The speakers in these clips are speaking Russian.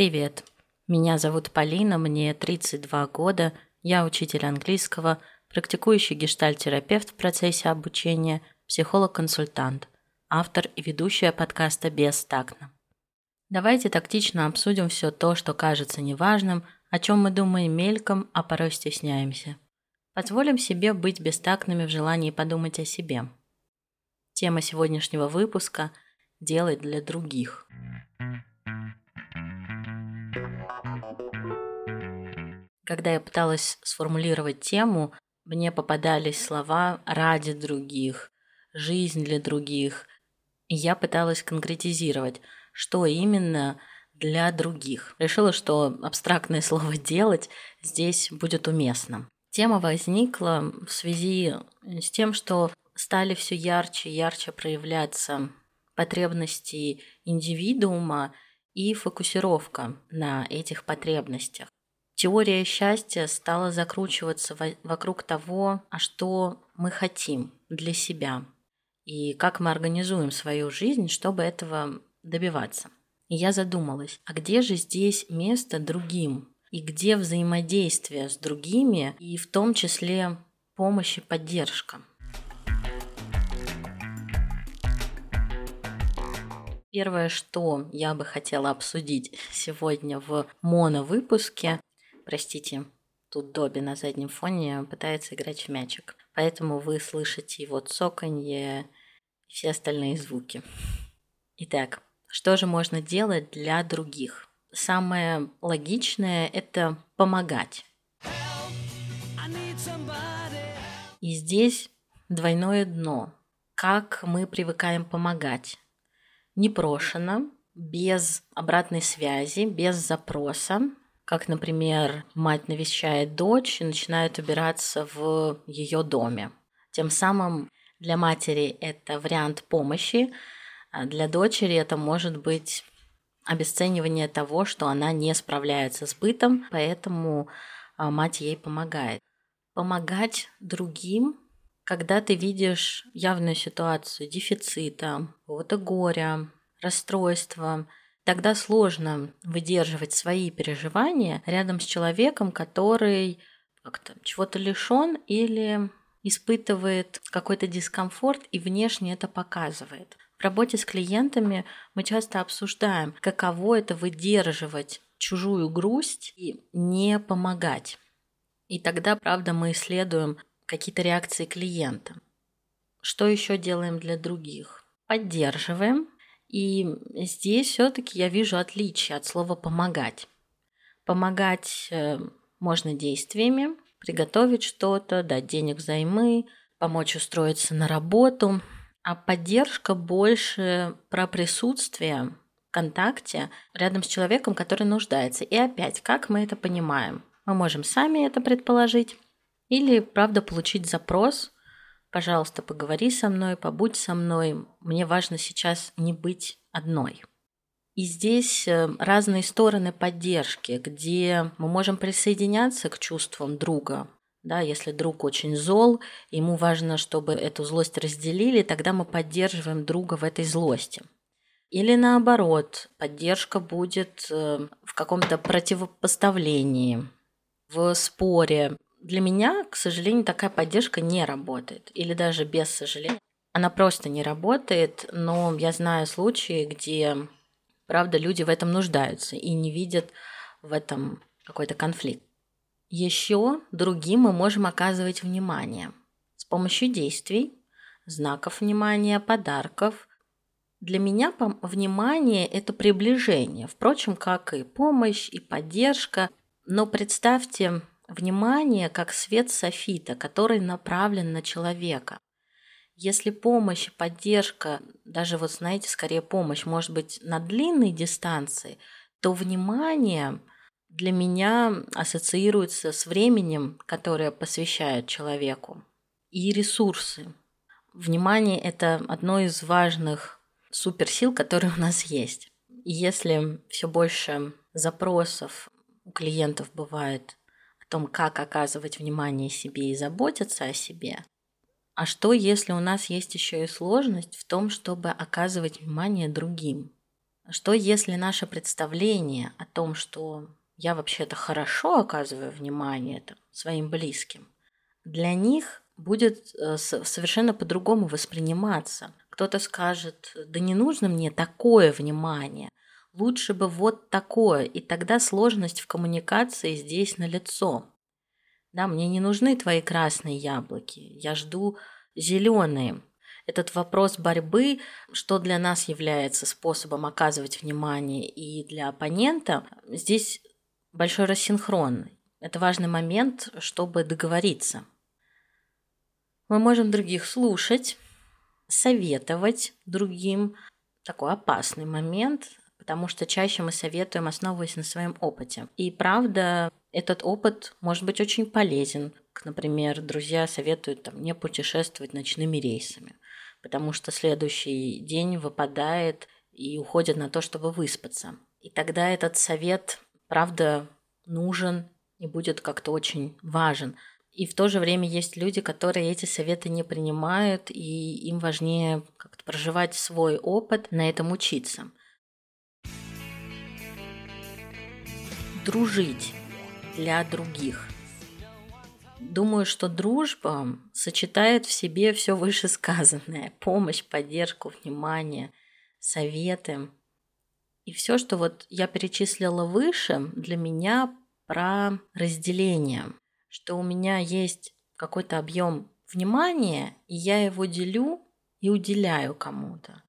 Привет. Меня зовут Полина, мне 32 года, я учитель английского, практикующий гештальтерапевт в процессе обучения, психолог-консультант, автор и ведущая подкаста «Бестактно». Давайте тактично обсудим все то, что кажется неважным, о чем мы думаем мельком, а порой стесняемся. Позволим себе быть бестактными в желании подумать о себе. Тема сегодняшнего выпуска – «Делать для других». Когда я пыталась сформулировать тему, мне попадались слова «ради других», «жизнь для других», и я пыталась конкретизировать, что именно для других. Решила, что абстрактное слово «делать» здесь будет уместно. Тема возникла в связи с тем, что стали все ярче и ярче проявляться потребности индивидуума и фокусировка на этих потребностях теория счастья стала закручиваться вокруг того, а что мы хотим для себя и как мы организуем свою жизнь, чтобы этого добиваться. И я задумалась, а где же здесь место другим? И где взаимодействие с другими, и в том числе помощь и поддержка? Первое, что я бы хотела обсудить сегодня в моновыпуске, Простите, тут Добби на заднем фоне пытается играть в мячик. Поэтому вы слышите его цоканье и все остальные звуки. Итак, что же можно делать для других? Самое логичное – это помогать. И здесь двойное дно. Как мы привыкаем помогать? Непрошено, без обратной связи, без запроса, как, например, мать навещает дочь и начинает убираться в ее доме. Тем самым для матери это вариант помощи, а для дочери это может быть обесценивание того, что она не справляется с бытом, поэтому а, мать ей помогает. Помогать другим, когда ты видишь явную ситуацию дефицита, какого-то горя, расстройства, тогда сложно выдерживать свои переживания рядом с человеком, который как-то чего-то лишен или испытывает какой-то дискомфорт и внешне это показывает. В работе с клиентами мы часто обсуждаем, каково это выдерживать чужую грусть и не помогать. И тогда, правда, мы исследуем какие-то реакции клиента. Что еще делаем для других? Поддерживаем, и здесь все-таки я вижу отличие от слова помогать. Помогать э, можно действиями, приготовить что-то, дать денег взаймы, помочь устроиться на работу, а поддержка больше про присутствие в контакте рядом с человеком, который нуждается. И опять, как мы это понимаем? Мы можем сами это предположить или, правда, получить запрос – Пожалуйста, поговори со мной, побудь со мной. Мне важно сейчас не быть одной. И здесь э, разные стороны поддержки, где мы можем присоединяться к чувствам друга. Да, если друг очень зол, ему важно, чтобы эту злость разделили, тогда мы поддерживаем друга в этой злости. Или наоборот, поддержка будет э, в каком-то противопоставлении, в споре, для меня, к сожалению, такая поддержка не работает. Или даже без сожаления. Она просто не работает, но я знаю случаи, где, правда, люди в этом нуждаются и не видят в этом какой-то конфликт. Еще другим мы можем оказывать внимание с помощью действий, знаков внимания, подарков. Для меня внимание – это приближение, впрочем, как и помощь, и поддержка. Но представьте, Внимание как свет софита, который направлен на человека. Если помощь поддержка, даже вот знаете, скорее помощь, может быть на длинной дистанции, то внимание для меня ассоциируется с временем, которое посвящает человеку, и ресурсы. Внимание – это одно из важных суперсил, которые у нас есть. И если все больше запросов у клиентов бывает том, как оказывать внимание себе и заботиться о себе. А что, если у нас есть еще и сложность в том, чтобы оказывать внимание другим? Что если наше представление о том, что я вообще-то хорошо оказываю внимание там, своим близким, для них будет э, совершенно по-другому восприниматься. Кто-то скажет, да не нужно мне такое внимание, лучше бы вот такое, и тогда сложность в коммуникации здесь налицо. Да, мне не нужны твои красные яблоки, я жду зеленые. Этот вопрос борьбы, что для нас является способом оказывать внимание и для оппонента, здесь большой рассинхрон. Это важный момент, чтобы договориться. Мы можем других слушать, советовать другим. Такой опасный момент, потому что чаще мы советуем, основываясь на своем опыте. И правда, этот опыт может быть очень полезен. Например, друзья советуют там, не путешествовать ночными рейсами, потому что следующий день выпадает и уходит на то, чтобы выспаться. И тогда этот совет, правда, нужен и будет как-то очень важен. И в то же время есть люди, которые эти советы не принимают, и им важнее как-то проживать свой опыт, на этом учиться. Дружить для других. Думаю, что дружба сочетает в себе все вышесказанное. Помощь, поддержку, внимание, советы. И все, что вот я перечислила выше, для меня про разделение что у меня есть какой-то объем внимания, и я его делю и уделяю кому-то.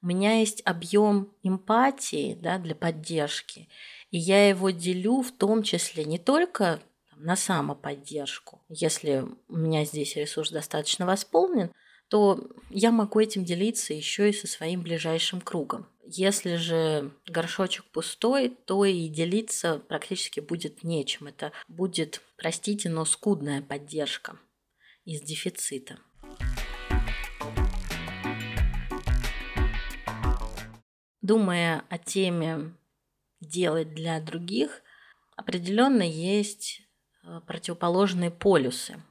У меня есть объем эмпатии да, для поддержки, и я его делю в том числе не только на самоподдержку. Если у меня здесь ресурс достаточно восполнен, то я могу этим делиться еще и со своим ближайшим кругом. Если же горшочек пустой, то и делиться практически будет нечем. Это будет, простите, но скудная поддержка из дефицита. Думая о теме делать для других, определенно есть э, противоположные полюсы.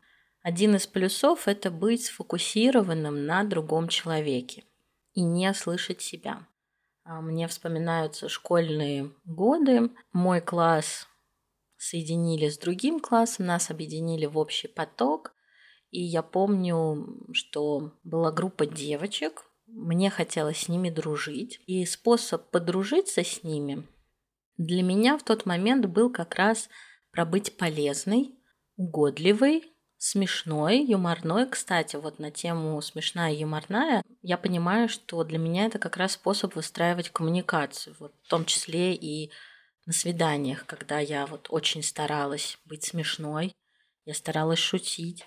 Один из плюсов – это быть сфокусированным на другом человеке и не слышать себя. А, мне вспоминаются школьные годы. Мой класс соединили с другим классом, нас объединили в общий поток. И я помню, что была группа девочек, мне хотелось с ними дружить. И способ подружиться с ними для меня в тот момент был как раз пробыть полезной, угодливой, смешной, юморной. Кстати, вот на тему смешная юморная, я понимаю, что для меня это как раз способ выстраивать коммуникацию, вот, в том числе и на свиданиях, когда я вот очень старалась быть смешной, я старалась шутить.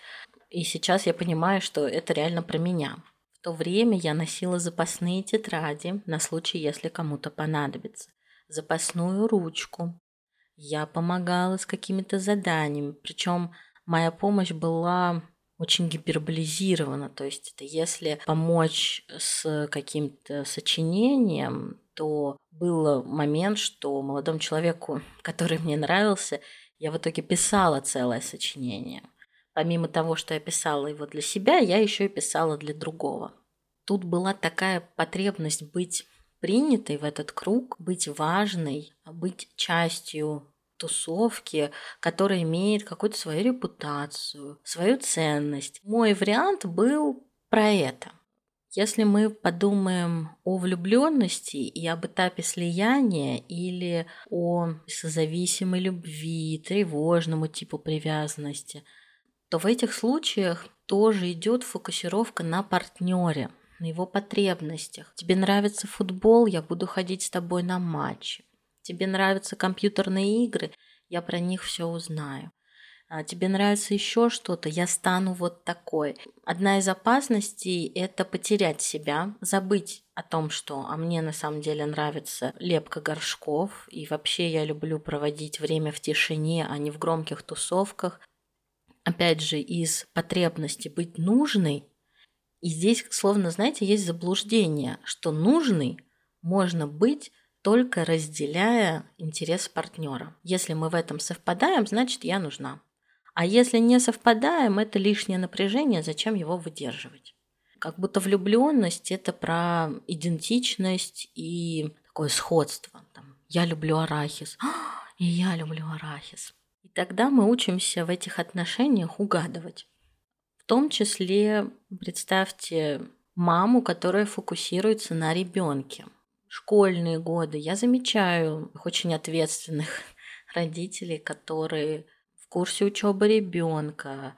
И сейчас я понимаю, что это реально про меня. В то время я носила запасные тетради на случай, если кому-то понадобится, запасную ручку. Я помогала с какими-то заданиями, причем моя помощь была очень гиперболизирована. То есть это если помочь с каким-то сочинением, то был момент, что молодому человеку, который мне нравился, я в итоге писала целое сочинение. Помимо того, что я писала его для себя, я еще и писала для другого. Тут была такая потребность быть принятой в этот круг, быть важной, быть частью тусовки, которая имеет какую-то свою репутацию, свою ценность. Мой вариант был про это. Если мы подумаем о влюбленности и об этапе слияния или о созависимой любви, тревожному типу привязанности, то в этих случаях тоже идет фокусировка на партнере, на его потребностях. Тебе нравится футбол, я буду ходить с тобой на матчи. Тебе нравятся компьютерные игры, я про них все узнаю. А тебе нравится еще что-то, я стану вот такой. Одна из опасностей – это потерять себя, забыть о том, что а мне на самом деле нравится лепка горшков, и вообще я люблю проводить время в тишине, а не в громких тусовках. Опять же, из потребности быть нужной, и здесь, словно, знаете, есть заблуждение, что нужный можно быть только разделяя интерес партнера. Если мы в этом совпадаем, значит я нужна. А если не совпадаем, это лишнее напряжение, зачем его выдерживать? Как будто влюбленность это про идентичность и такое сходство. Там, я люблю арахис, и я люблю арахис. И тогда мы учимся в этих отношениях угадывать. Том числе, представьте маму, которая фокусируется на ребенке. Школьные годы я замечаю очень ответственных родителей, которые в курсе учебы ребенка,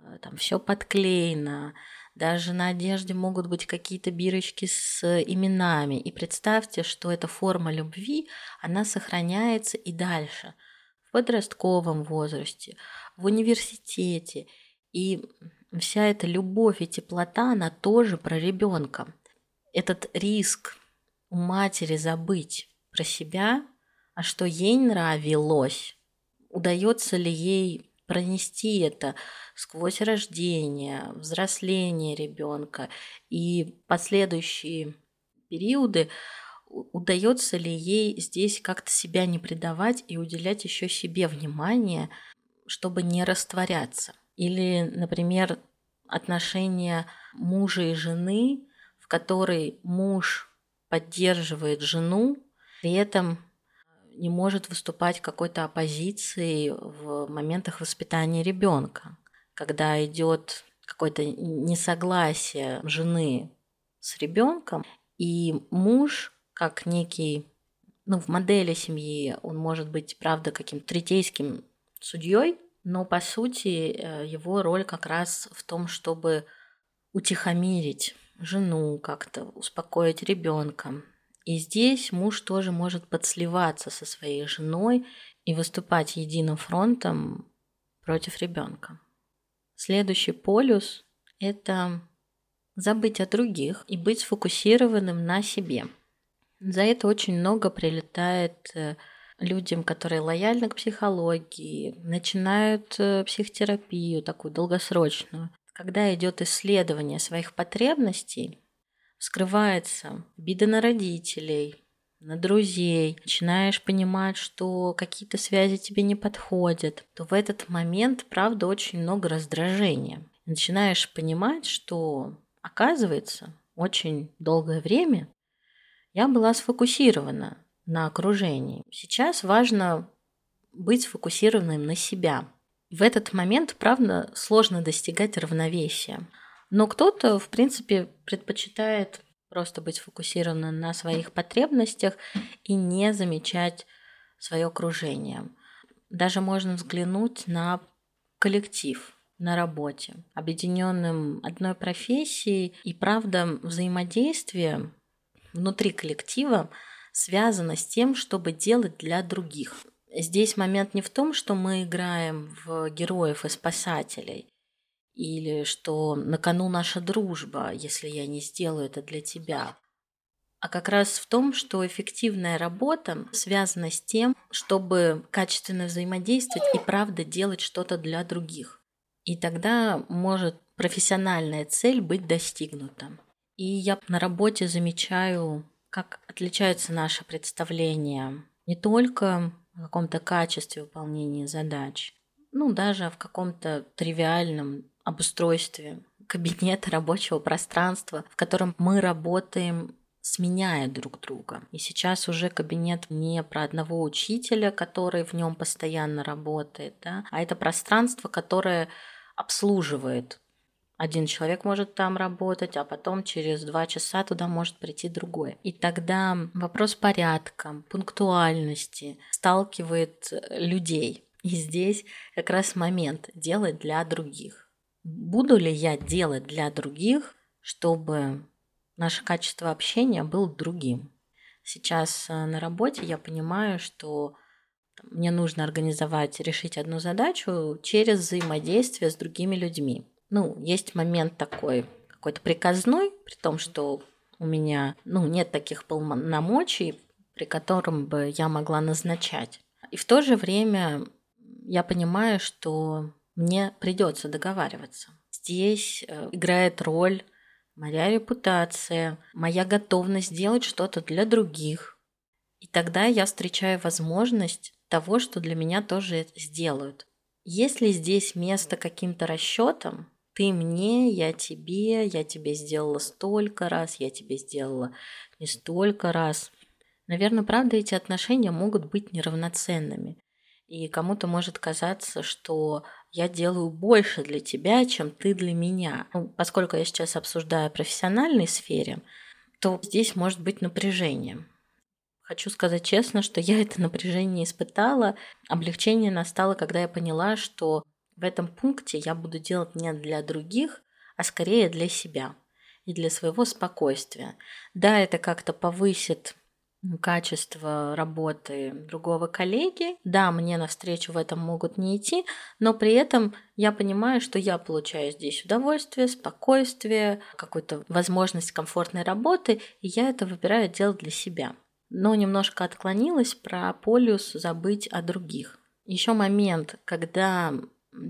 э, там все подклеено, даже на одежде могут быть какие-то бирочки с именами. И представьте, что эта форма любви, она сохраняется и дальше, в подростковом возрасте, в университете. И вся эта любовь и теплота, она тоже про ребенка. Этот риск у матери забыть про себя, а что ей нравилось, удается ли ей пронести это сквозь рождение, взросление ребенка и последующие периоды, удается ли ей здесь как-то себя не предавать и уделять еще себе внимание, чтобы не растворяться. Или, например, отношения мужа и жены, в которой муж поддерживает жену, при этом не может выступать какой-то оппозицией в моментах воспитания ребенка, когда идет какое-то несогласие жены с ребенком, и муж, как некий, ну, в модели семьи, он может быть, правда, каким-то третейским судьей, но по сути э, его роль как раз в том, чтобы утихомирить жену, как-то успокоить ребенка, и здесь муж тоже может подсливаться со своей женой и выступать единым фронтом против ребенка. Следующий полюс – это забыть о других и быть сфокусированным на себе. За это очень много прилетает э, людям, которые лояльны к психологии, начинают э, психотерапию такую долгосрочную. Когда идет исследование своих потребностей, скрывается обида на родителей, на друзей, начинаешь понимать, что какие-то связи тебе не подходят, то в этот момент, правда, очень много раздражения. Начинаешь понимать, что, оказывается, очень долгое время я была сфокусирована на окружении. Сейчас важно быть сфокусированным на себя. В этот момент, правда, сложно достигать равновесия. Но кто-то, в принципе, предпочитает просто быть сфокусированным на своих потребностях и не замечать свое окружение. Даже можно взглянуть на коллектив на работе, объединенным одной профессией, и правда взаимодействие внутри коллектива связано с тем, чтобы делать для других. Здесь момент не в том, что мы играем в героев и спасателей, или что на кону наша дружба, если я не сделаю это для тебя. А как раз в том, что эффективная работа связана с тем, чтобы качественно взаимодействовать и правда делать что-то для других. И тогда может профессиональная цель быть достигнута. И я на работе замечаю, как отличаются наши представления не только в каком-то качестве выполнения задач, ну даже в каком-то тривиальном обустройстве кабинета, рабочего пространства, в котором мы работаем сменяя друг друга. И сейчас уже кабинет не про одного учителя, который в нем постоянно работает, да, а это пространство, которое обслуживает. Один человек может там работать, а потом через два часа туда может прийти другой. И тогда вопрос порядка, пунктуальности сталкивает людей. И здесь как раз момент делать для других буду ли я делать для других, чтобы наше качество общения было другим. Сейчас э, на работе я понимаю, что мне нужно организовать, решить одну задачу через взаимодействие с другими людьми. Ну, есть момент такой, какой-то приказной, при том, что у меня ну, нет таких полномочий, при котором бы я могла назначать. И в то же время я понимаю, что мне придется договариваться. Здесь э, играет роль моя репутация, моя готовность сделать что-то для других. И тогда я встречаю возможность того, что для меня тоже сделают. Если здесь место каким-то расчетам, ты мне, я тебе, я тебе сделала столько раз, я тебе сделала не столько раз. Наверное, правда, эти отношения могут быть неравноценными. И кому-то может казаться, что я делаю больше для тебя, чем ты для меня. Ну, поскольку я сейчас обсуждаю профессиональной сфере, то здесь может быть напряжение. Хочу сказать честно, что я это напряжение испытала. Облегчение настало, когда я поняла, что в этом пункте я буду делать не для других, а скорее для себя и для своего спокойствия. Да, это как-то повысит качество работы другого коллеги. Да, мне навстречу в этом могут не идти, но при этом я понимаю, что я получаю здесь удовольствие, спокойствие, какую-то возможность комфортной работы, и я это выбираю делать для себя. Но немножко отклонилась про полюс забыть о других. Еще момент, когда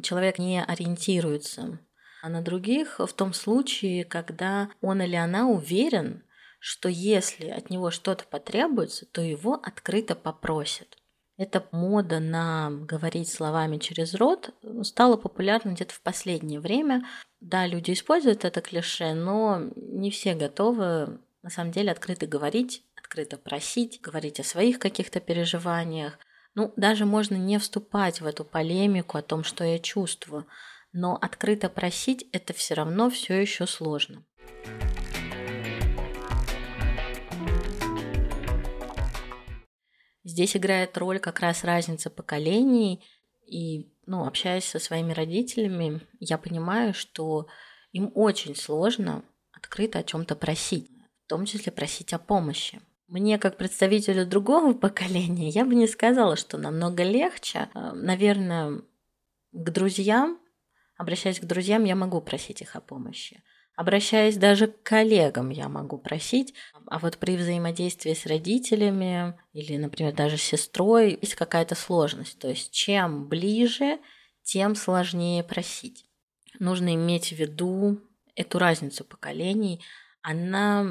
человек не ориентируется на других в том случае, когда он или она уверен, что если от него что-то потребуется, то его открыто попросят. Эта мода на говорить словами через рот стала популярна где-то в последнее время. Да, люди используют это клише, но не все готовы на самом деле открыто говорить, открыто просить, говорить о своих каких-то переживаниях. Ну, даже можно не вступать в эту полемику о том, что я чувствую, но открыто просить это все равно все еще сложно. Здесь играет роль как раз разница поколений. И, ну, общаясь со своими родителями, я понимаю, что им очень сложно открыто о чем-то просить, в том числе просить о помощи. Мне, как представителю другого поколения, я бы не сказала, что намного легче. Э, наверное, к друзьям, обращаясь к друзьям, я могу просить их о помощи. Обращаясь даже к коллегам, я могу просить, а вот при взаимодействии с родителями или, например, даже с сестрой есть какая-то сложность. То есть чем ближе, тем сложнее просить. Нужно иметь в виду эту разницу поколений. Она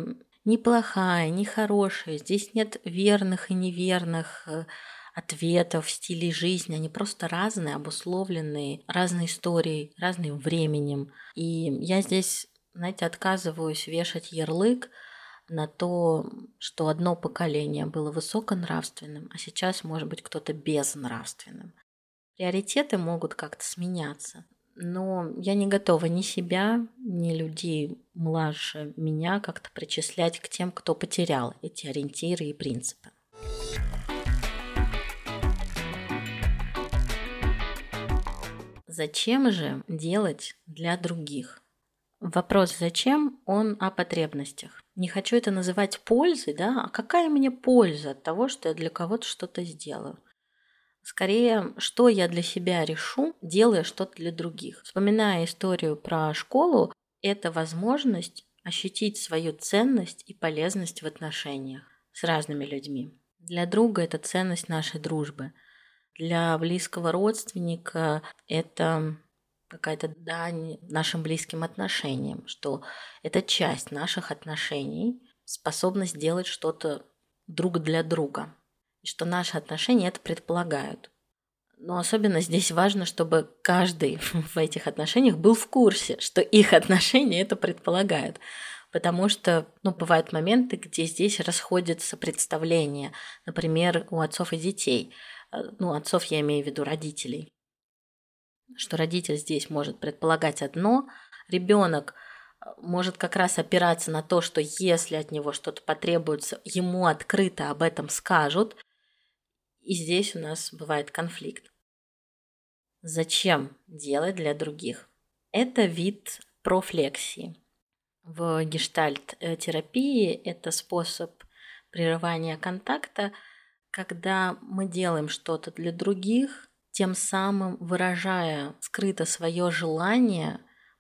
неплохая, не хорошая. Здесь нет верных и неверных э, ответов, стилей жизни. Они просто разные, обусловленные разной историей, разным временем. И я здесь знаете, отказываюсь вешать ярлык на то, что одно поколение было высоконравственным, а сейчас может быть кто-то безнравственным. Приоритеты могут как-то сменяться, но я не готова ни себя, ни людей младше меня как-то причислять к тем, кто потерял эти ориентиры и принципы. Зачем же делать для других? Вопрос «зачем?» он о потребностях. Не хочу это называть пользой, да, а какая мне польза от того, что я для кого-то что-то сделаю? Скорее, что я для себя решу, делая что-то для других. Вспоминая историю про школу, это возможность ощутить свою ценность и полезность в отношениях с разными людьми. Для друга это ценность нашей дружбы. Для близкого родственника это какая-то дань нашим близким отношениям, что это часть наших отношений, способность делать что-то друг для друга, и что наши отношения это предполагают. Но особенно здесь важно, чтобы каждый в этих отношениях был в курсе, что их отношения это предполагают. Потому что, ну, бывают моменты, где здесь расходятся представления, например, у отцов и детей. Э, ну, отцов я имею в виду родителей что родитель здесь может предполагать одно, ребенок э, может как раз опираться на то, что если от него что-то потребуется, ему открыто об этом скажут, и здесь у нас бывает конфликт. Зачем делать для других? Это вид профлексии. В гештальт-терапии это способ прерывания контакта, когда мы делаем что-то для других – тем самым выражая скрыто свое желание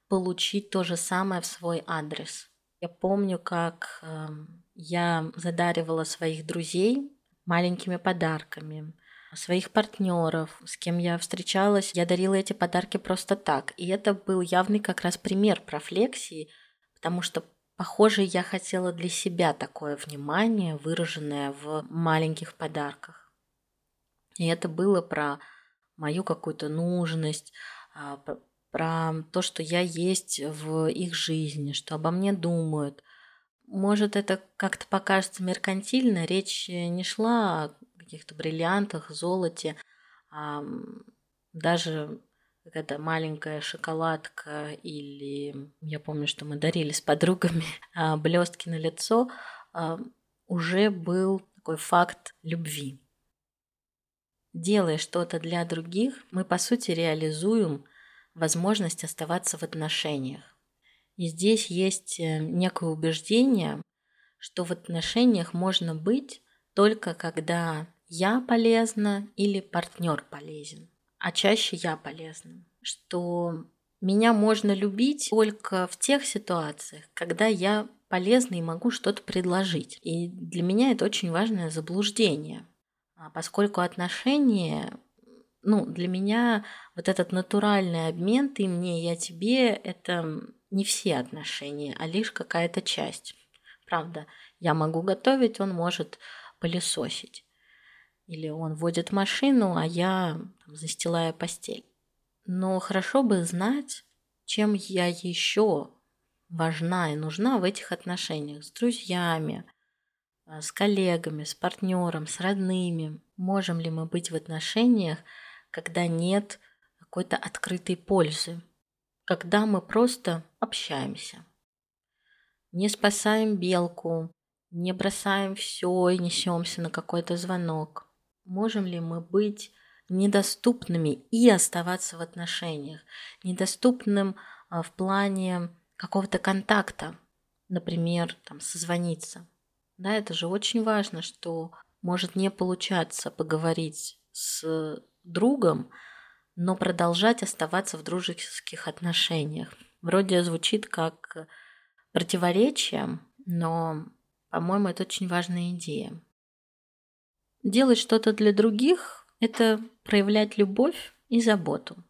получить то же самое в свой адрес. Я помню, как э, я задаривала своих друзей маленькими подарками, своих партнеров, с кем я встречалась, я дарила эти подарки просто так. И это был явный как раз пример профлексии, потому что Похоже, я хотела для себя такое внимание, выраженное в маленьких подарках. И это было про мою какую-то нужность, а, про то, что я есть в их жизни, что обо мне думают. Может, это как-то покажется меркантильно, речь не шла о каких-то бриллиантах, золоте, а даже какая-то маленькая шоколадка или я помню, что мы дарили с подругами а, блестки на лицо, а, уже был такой факт любви. Делая что-то для других, мы по сути реализуем возможность оставаться в отношениях. И здесь есть э, некое убеждение, что в отношениях можно быть только когда я полезна или партнер полезен, а чаще я полезна. Что меня можно любить только в тех ситуациях, когда я полезна и могу что-то предложить. И для меня это очень важное заблуждение, а поскольку отношения ну, для меня вот этот натуральный обмен ты мне, я тебе, это не все отношения, а лишь какая-то часть. Правда, я могу готовить, он может пылесосить. Или он водит машину, а я там, застилаю постель. Но хорошо бы знать, чем я еще важна и нужна в этих отношениях с друзьями, а, с коллегами, с партнером, с родными. Можем ли мы быть в отношениях, когда нет какой-то открытой пользы? Когда мы просто общаемся. Не спасаем белку, не бросаем все и несемся на какой-то звонок. Можем ли мы быть недоступными и оставаться в отношениях, недоступным а, в плане какого-то контакта, например, там, созвониться. Да, это же очень важно, что может не получаться поговорить с другом, но продолжать оставаться в дружеских отношениях. Вроде звучит как противоречие, но, по-моему, это очень важная идея. Делать что-то для других – это проявлять любовь и заботу.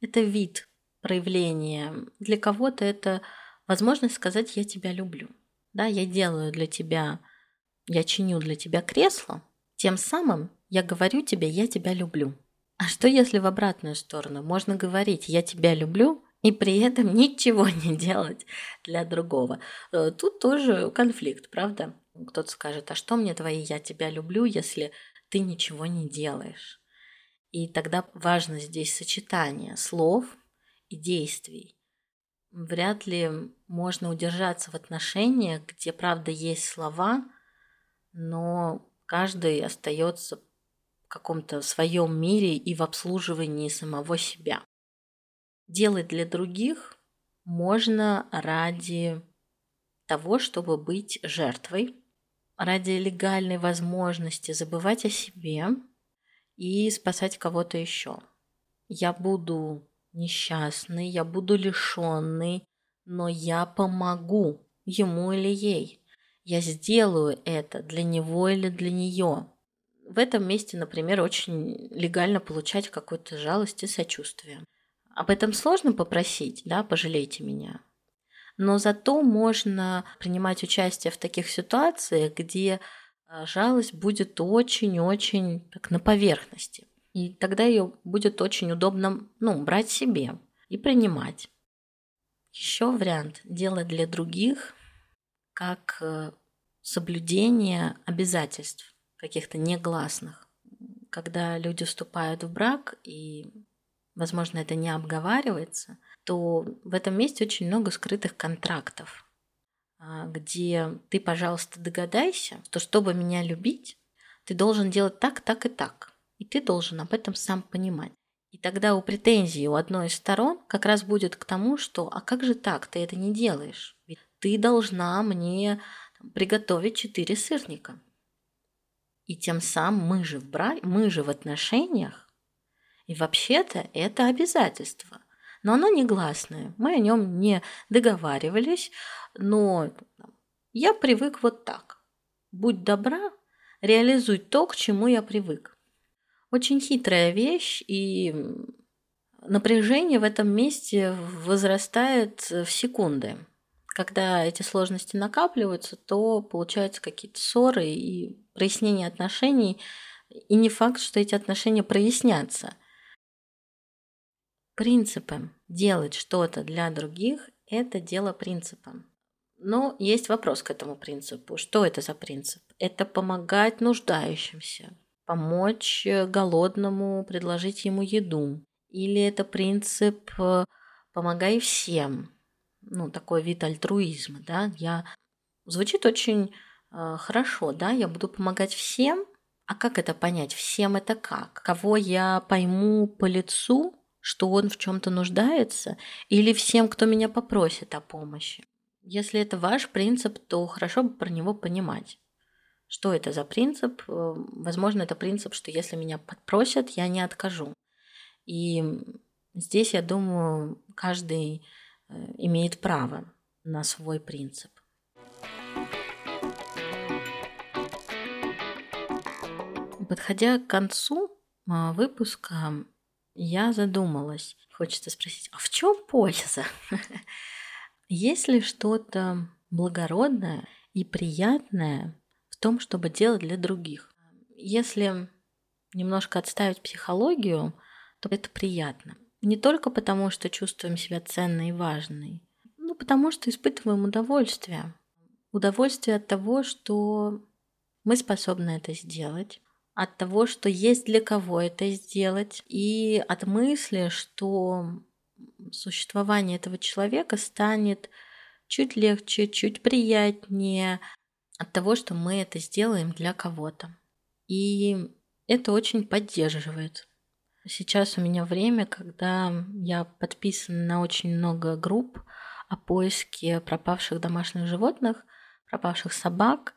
Это вид проявления. Для кого-то это возможность сказать «я тебя люблю». Да, я делаю для тебя, я чиню для тебя кресло, тем самым я говорю тебе «я тебя люблю». А что если в обратную сторону? Можно говорить «я тебя люблю», и при этом ничего не делать для другого. Э, тут тоже конфликт, правда? Кто-то скажет, а что мне твои «я тебя люблю», если ты ничего не делаешь? И тогда важно здесь сочетание слов и действий. Вряд ли можно удержаться в отношениях, где, правда, есть слова, но каждый остается каком-то своем мире и в обслуживании самого себя. Делать для других можно ради того, чтобы быть жертвой, ради легальной возможности забывать о себе и спасать кого-то еще. Я буду несчастный, я буду лишенный, но я помогу ему или ей. Я сделаю это для него или для нее в этом месте, например, очень легально получать какую-то жалость и сочувствие. Об этом сложно попросить, да, пожалейте меня. Но зато можно принимать участие в таких ситуациях, где а, жалость будет очень-очень так на поверхности. И тогда ее будет очень удобно ну, брать себе и принимать. Еще вариант делать для других как э, соблюдение обязательств каких-то негласных. Когда люди вступают в брак, и, возможно, это не обговаривается, то в этом месте очень много скрытых контрактов, а, где ты, пожалуйста, догадайся, что чтобы меня любить, ты должен делать так, так и так. И ты должен об этом сам понимать. И тогда у претензии у одной из сторон как раз будет к тому, что «а как же так, ты это не делаешь? Ведь ты должна мне приготовить четыре сырника». И тем самым мы же в браке, мы же в отношениях. И вообще-то это обязательство. Но оно негласное. Мы о нем не договаривались, но я привык вот так. Будь добра, реализуй то, к чему я привык. Очень хитрая вещь, и напряжение в этом месте возрастает в секунды когда эти сложности накапливаются, то получаются какие-то ссоры и прояснение отношений. И не факт, что эти отношения прояснятся. Принципы. Делать что-то для других – это дело принципа. Но есть вопрос к этому принципу. Что это за принцип? Это помогать нуждающимся, помочь э, голодному, предложить ему еду. Или это принцип э, «помогай всем», ну, такой вид альтруизма, да, я... Звучит очень хорошо, да, я буду помогать всем, а как это понять? Всем это как? Кого я пойму по лицу, что он в чем-то нуждается, или всем, кто меня попросит о помощи? Если это ваш принцип, то хорошо бы про него понимать. Что это за принцип? Э, возможно, это принцип, что если меня подпросят, я не откажу. И здесь, я думаю, каждый э, имеет право на свой принцип. Подходя к концу э, выпуска, я задумалась. Хочется спросить, а в чем польза? Есть ли что-то благородное и приятное в том, чтобы делать для других? Если немножко отставить психологию, то это приятно. Не только потому, что чувствуем себя ценной и важной, но потому что испытываем удовольствие. Удовольствие от того, что мы способны это сделать, от того, что есть для кого это сделать, и от мысли, что существование этого человека станет чуть легче, чуть приятнее от того, что мы это сделаем для кого-то. И это очень поддерживает. Сейчас у меня время, когда я подписана на очень много групп о поиске пропавших домашних животных, пропавших собак.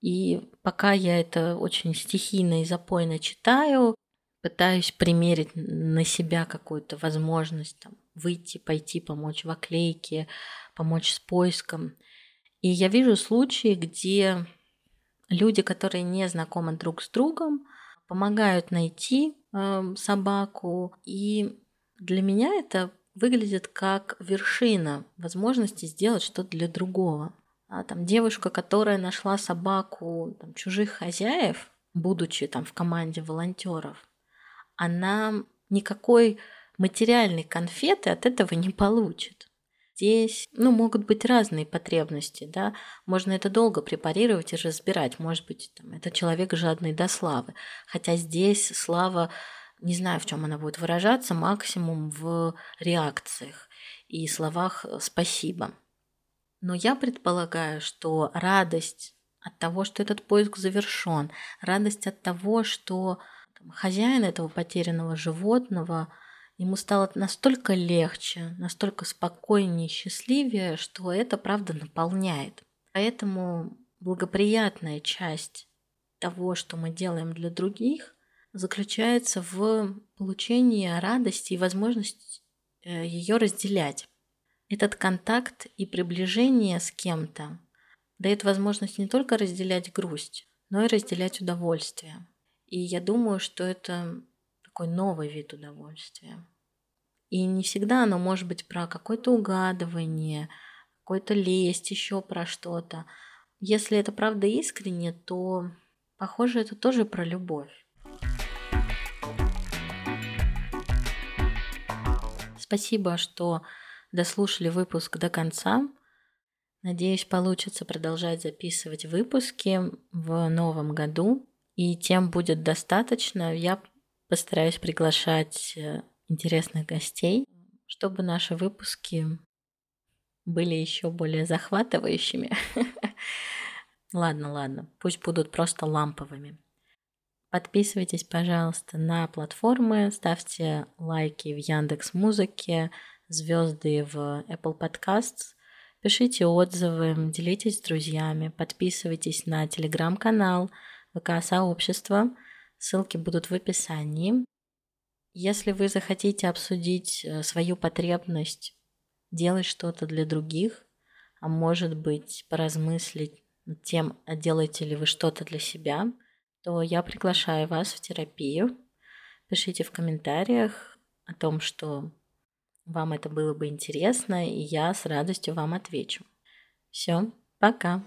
И пока я это очень стихийно и запойно читаю, пытаюсь примерить на себя какую-то возможность там, выйти, пойти, помочь в оклейке, помочь с поиском. И я вижу случаи, где люди, которые не знакомы друг с другом, помогают найти э, собаку. И для меня это выглядит как вершина возможности сделать что-то для другого. А там девушка, которая нашла собаку там, чужих хозяев, будучи там в команде волонтеров, она никакой материальной конфеты от этого не получит. Здесь, ну, могут быть разные потребности, да, можно это долго препарировать и разбирать, может быть, там, это человек жадный до славы, хотя здесь слава, не знаю, в чем она будет выражаться, максимум в реакциях и словах «спасибо». Но я предполагаю, что радость от того, что этот поиск завершен, радость от того, что хозяин этого потерянного животного, ему стало настолько легче, настолько спокойнее счастливее, что это, правда, наполняет. Поэтому благоприятная часть того, что мы делаем для других, заключается в получении радости и возможности э, ее разделять. Этот контакт и приближение с кем-то дает возможность не только разделять грусть, но и разделять удовольствие. И я думаю, что это такой новый вид удовольствия. И не всегда оно может быть про какое-то угадывание, какое-то лесть, еще про что-то. Если это правда искренне, то, похоже, это тоже про любовь. Спасибо, что дослушали выпуск до конца. Надеюсь, получится продолжать записывать выпуски в новом году и тем будет достаточно. Я постараюсь приглашать э, интересных гостей, чтобы наши выпуски были еще более захватывающими. Ладно, ладно, пусть будут просто ламповыми. Подписывайтесь, пожалуйста, на платформы, ставьте лайки в Яндекс Музыке, звезды в Apple Podcasts, пишите отзывы, делитесь с друзьями, подписывайтесь на телеграм-канал – ВК-сообщества. Ссылки будут в описании. Если вы захотите обсудить э, свою потребность делать что-то для других, а может быть поразмыслить над тем, а делаете ли вы что-то для себя, то я приглашаю вас в терапию. Пишите в комментариях о том, что вам это было бы интересно, и я с радостью вам отвечу. Все, пока.